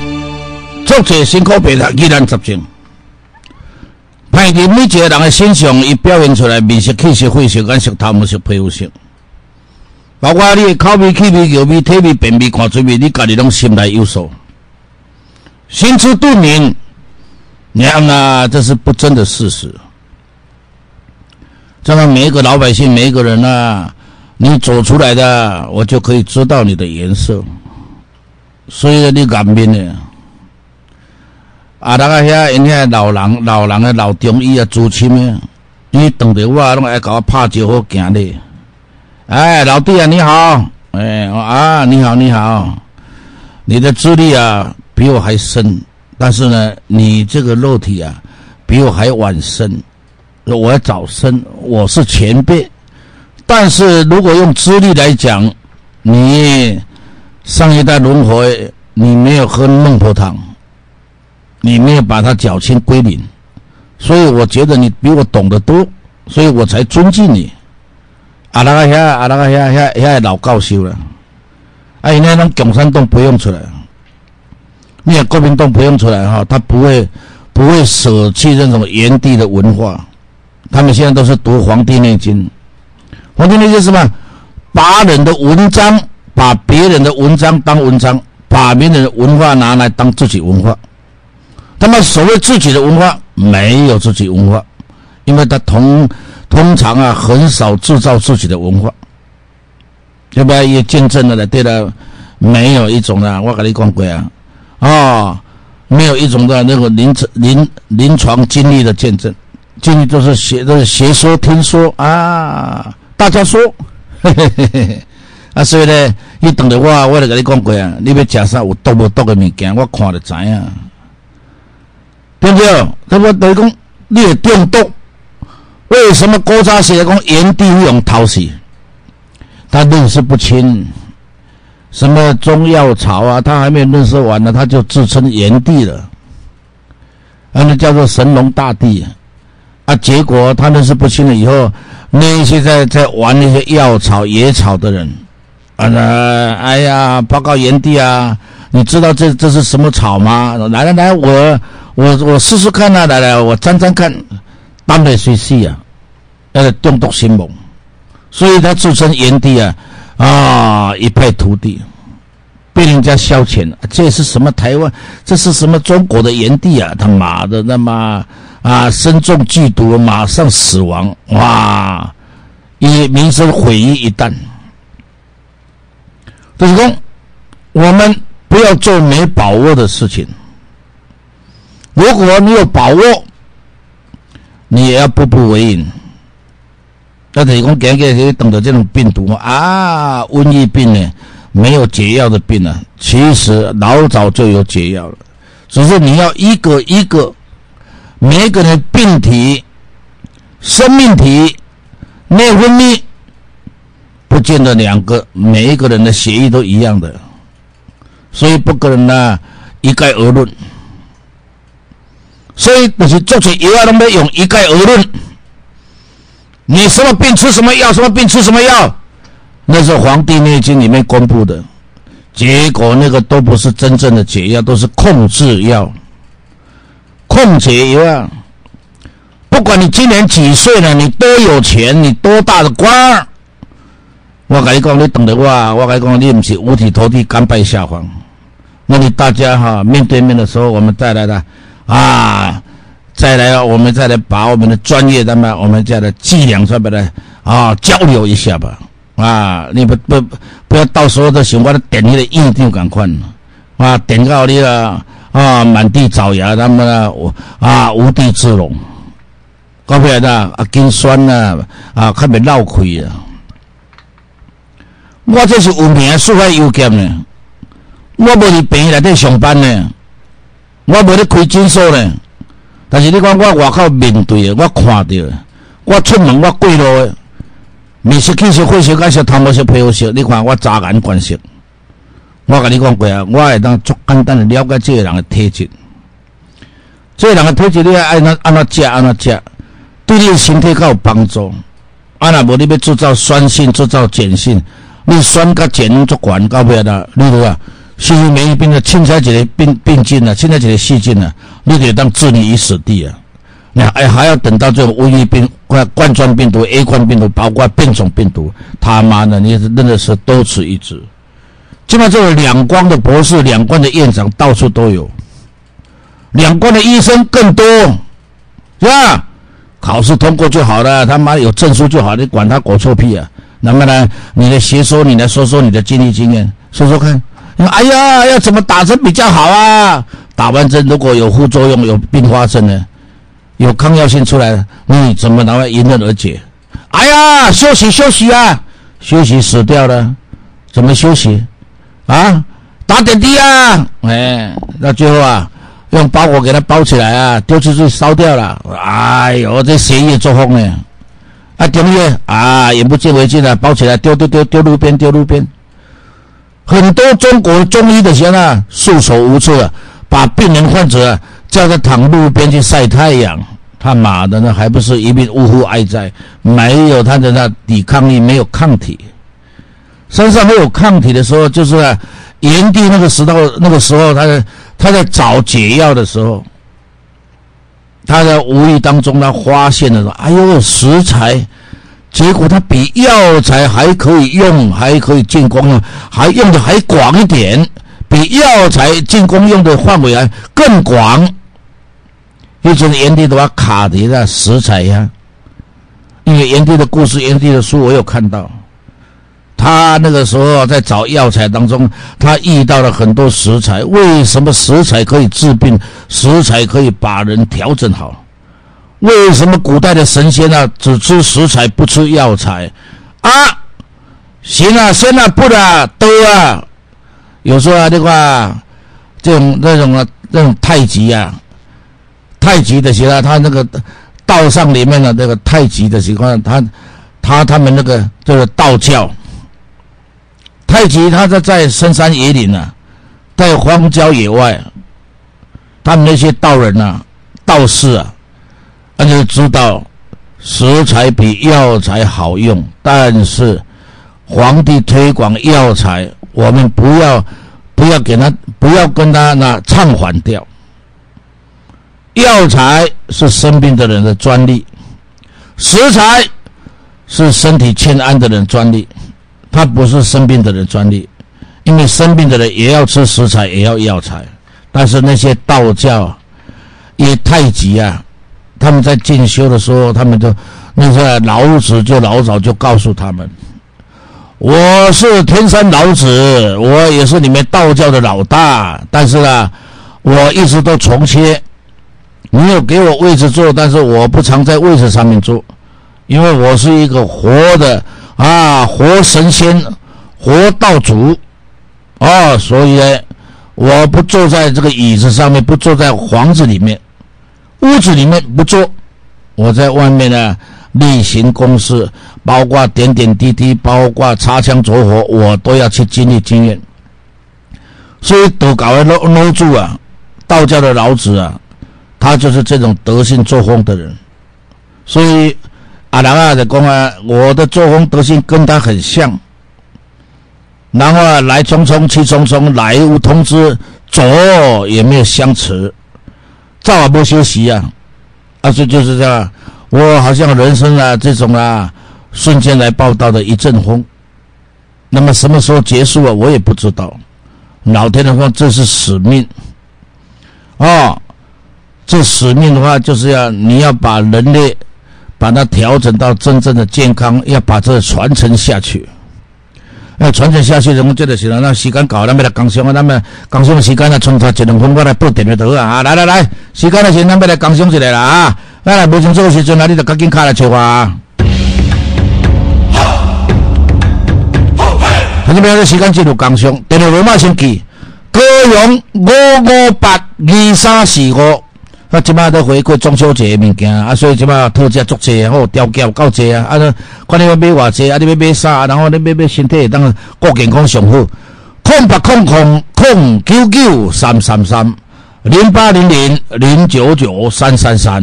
作者辛苦病读依然执政，派伫每一个人的身上，伊表现出来面色、气色、血色、眼色、头毛色、皮肤色，包括你的口味、气味、味味、体味、便味、看嘴味，你家己拢心内有数，心知肚明。娘啊，这是不争的事实。这样每一个老百姓，每一个人啊。你走出来的，我就可以知道你的颜色。所以你颜面呢？啊，那个遐因遐老人、老人的老中医啊、朱亲的，伊等着我，拢爱甲我拍招呼行咧。哎，老弟啊，你好！哎，啊，你好，你好！你的资历啊比我还深，但是呢，你这个肉体啊比我还晚生。我要早生，我是前辈。但是如果用资历来讲，你上一代轮回，你没有喝孟婆汤，你没有把它缴清归零，所以我觉得你比我懂得多，所以我才尊敬你。啊那个遐啊那个遐遐遐老高修了，啊，那种共产党不用出来，你看国民党不用出来哈，他不会不会舍弃这种炎帝的文化，他们现在都是读《黄帝内经》。黄帝内经什么？把人的文章，把别人的文章当文章，把别人的文化拿来当自己文化。他们所谓自己的文化，没有自己文化，因为他通通常啊，很少制造自己的文化。要不要也见证了的，对了，没有一种的，我跟你讲过啊，啊，没有一种的那个临临临床经历的见证，经历都是学都是邪说听说啊。大家说，嘿嘿嘿嘿，啊，所以呢，你等着我，我来跟你讲过啊，你要食啥有毒无毒的物件，我看就知影，对不对？他说等于讲你会中毒，为什么国家写讲炎帝用陶死？他认识不清什么中药草啊，他还没认识完呢，他就自称炎帝了，啊，那叫做神农大帝啊，结果他认识不清了以后。那些在在玩那些药草野草的人，啊，那哎呀，报告炎帝啊，你知道这这是什么草吗？来来来，我我我试试看啊，来来，我沾沾看，当然是死啊，呃，中毒心猛，所以他自称炎帝啊，啊，一败涂地。被人家消遣，这是什么台湾？这是什么中国的炎帝啊？他妈的，他妈啊，身中剧毒，马上死亡，哇！一名声毁于一旦。就是说，我们不要做没把握的事情。如果你有把握，你也要步步为营。那等于讲，今日等着这种病毒啊，瘟疫病呢，没有解药的病呢，其实老早就有解药了，只是你要一个一个，每个人病体、生命体、内分泌，不见得两个每一个人的协议都一样的，所以不可能呢一概而论。所以就是做起药啊，拢要用一概而论。你什么病吃什么药，什么病吃什么药，那是《黄帝内经》里面公布的。结果那个都不是真正的解药，都是控制药、控解药。不管你今年几岁了，你多有钱，你多大的官，我跟你讲，你等着我，我跟你讲，你不是五体投地、甘拜下风。那你大家哈面对面的时候，我们带来的啊。再来，我们再来把我们的专业，那么我们家的伎俩，出来的啊交流一下吧。啊，你不不不要到时候都想我的点你的印度赶快啊，点到你了啊，满地找牙，那么呢，我啊无地自容。搞不来的啊，筋酸呐啊，快别闹亏啊！我这是有名速发邮件呢，我无伫病院内底上班呢，我无伫开诊所呢。但是你讲我外口面对的，我看到的，我出门我过路的，面色、气色、血色、干色、头毛色、皮肤色，你看我察眼观色。我跟你讲过啊，我会当足简单的了解这个人的体质。这个人的体质，你要按怎按怎食按怎食，对你的身体较有帮助。啊，那无你要制造酸性、制造碱性，你酸甲碱足管到尾啦，你说啊？细菌免疫病的侵在一个病病菌呢，侵在一个细菌呢，你得当置你于死地啊！你还，还要等到这种瘟疫病、冠冠状病毒、A 冠病毒，包括变种病毒，他妈的，你真的是多此一举。基本上这个两光的博士、两光的院长到处都有，两光的医生更多，是吧？考试通过就好了，他妈有证书就好，你管他搞错屁啊！那么呢，你的学说，你来说说你的经历经验，说说看。哎呀，要怎么打针比较好啊？打完针如果有副作用、有并发症呢？有抗药性出来，你怎么能够迎刃而解？哎呀，休息休息啊，休息死掉了，怎么休息？啊，打点滴啊，哎，那最后啊，用包裹给它包起来啊，丢出去烧掉了。哎呦，这血液作风呢？啊，中医啊，眼不见为净啊，包起来丢丢丢丢路边，丢路边。很多中国中医的人啊，束手无策，把病人患者叫他躺路边去晒太阳，他妈的那还不是一命呜呼哀哉？没有他的那抵抗力，没有抗体，身上没有抗体的时候，就是炎帝那个时候，那个时候他在他在找解药的时候，他在无意当中他发现了说：“哎呦，食材。”结果它比药材还可以用，还可以进攻，还用的还广一点，比药材进攻用的范围还更广。以前炎帝都要卡的那食材呀，因为炎帝的故事、炎帝的书我有看到，他那个时候在找药材当中，他遇到了很多食材。为什么食材可以治病？食材可以把人调整好？为什么古代的神仙啊只吃食材不吃药材？啊，行啊，仙啊，不的都啊。有时候啊，这个这种那种啊，那种太极啊，太极的时候，他那个道上里面的那个太极的情况，他他他们那个这个道教太极，他在在深山野岭啊，在荒郊野外，他们那些道人啊，道士啊。那就知道食材比药材好用，但是皇帝推广药材，我们不要不要给他不要跟他那唱反调。药材是生病的人的专利，食材是身体欠安的人专利，它不是生病的人专利。因为生病的人也要吃食材，也要药材。但是那些道教也太极啊，他们在进修的时候，他们就那些老子就老早就告诉他们：“我是天山老子，我也是你们道教的老大。但是呢，我一直都从切，你有给我位置坐，但是我不常在位置上面坐，因为我是一个活的啊，活神仙，活道主哦，所以呢。”我不坐在这个椅子上面，不坐在房子里面，屋子里面不坐。我在外面呢，例行公事，包括点点滴滴，包括擦枪走火，我都要去经历经验。所以都搞了搂搂住啊，道教的老子啊，他就是这种德性作风的人。所以阿郎啊，在讲啊，我的作风德性跟他很像。然后啊，来匆匆去匆匆，来无通知，走也没有相持，照不休息啊，啊，这就是这样。我好像人生啊，这种啊，瞬间来报道的一阵风。那么什么时候结束啊？我也不知道。老天的话，这是使命啊！这使命的话，就是要你要把人类把它调整到真正的健康，要把这传承下去。要传承下去，怎么这就是了？那时间到，咱们来讲上啊，咱们讲上时间啊，冲差一两分，我来报电就得啊！来来来，时间的时，咱们来讲上起来了啊！咱来无清楚的时阵啊，你就赶紧卡来找我啊！好，这边的时间进入讲上，电话号码先记：高阳五五八二三四五。啊，即摆都回过中秋节物件，啊，所以即摆特价足济，好调价够济啊！啊，看你要买偌济，啊，你要买啥？然后你买买身体当顾健康上好。空八空空空九九三三三零八零零零九九三三三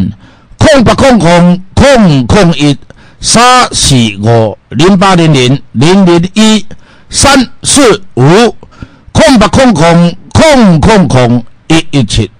空八空空空空一三四五零八零零零零一三四五空八空空空空空一一七。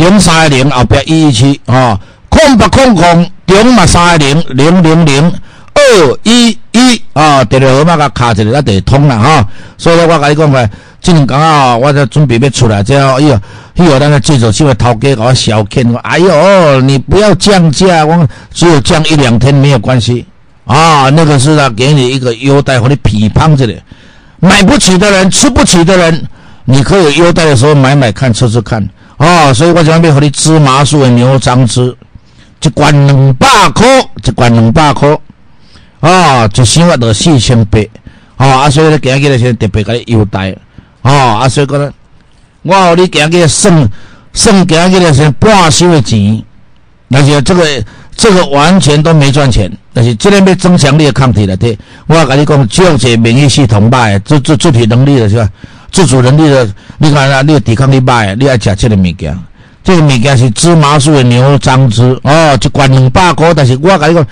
零三零后边一一七啊，空八空空零嘛三零零零零二一一啊，电话号码甲卡一个，那得通啦哈。所以我甲你讲个，今年刚好我在准备要出来，这样哎呦，迄个那个记者新闻头家给我小骗，哎呦，你不要降价，我只有降一两天没有关系啊，那个是啊，给你一个优待和你批判这里，买不起的人，吃不起的人，你可以优待的时候买买看，吃吃看。哦，所以我准备和你芝麻素的牛樟芝，一罐两百块，一罐两百块，啊，一箱啊得四千八，哦，啊，所以咧今日咧先特别给你优待，哦，啊，所以讲咧，我和你今日算算今日咧先半收的钱，而且这个这个完全都没赚钱，但是这个要增强你的抗体了，对，我要跟你讲，只要这免疫系统吧，自自自体能力了是吧？自主能力的，你看啊，你的抵抗力歹，你爱食这个物件，这个物件是芝麻素的牛樟汁哦，一罐两百块，但是我甲你讲，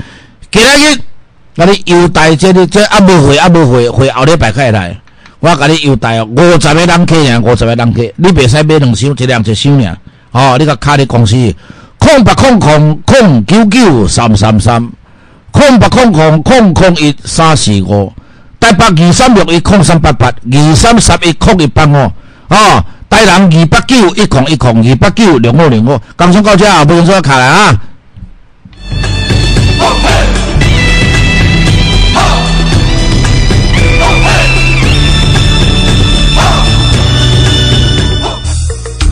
今日甲你优待这里这啊无会啊无会，会后礼拜开来，我甲你优待哦，五十个人客呀，五十个人客，你袂使买两箱，一两一箱呀，哦，你甲卡伫公司，空八空空空九九三三三，空八空空空空一三四五。台北二三六一空三八八，二三十一空一八五，哦，台南二八九一空一空二八九零五零五，刚上到这，不用说卡了啊。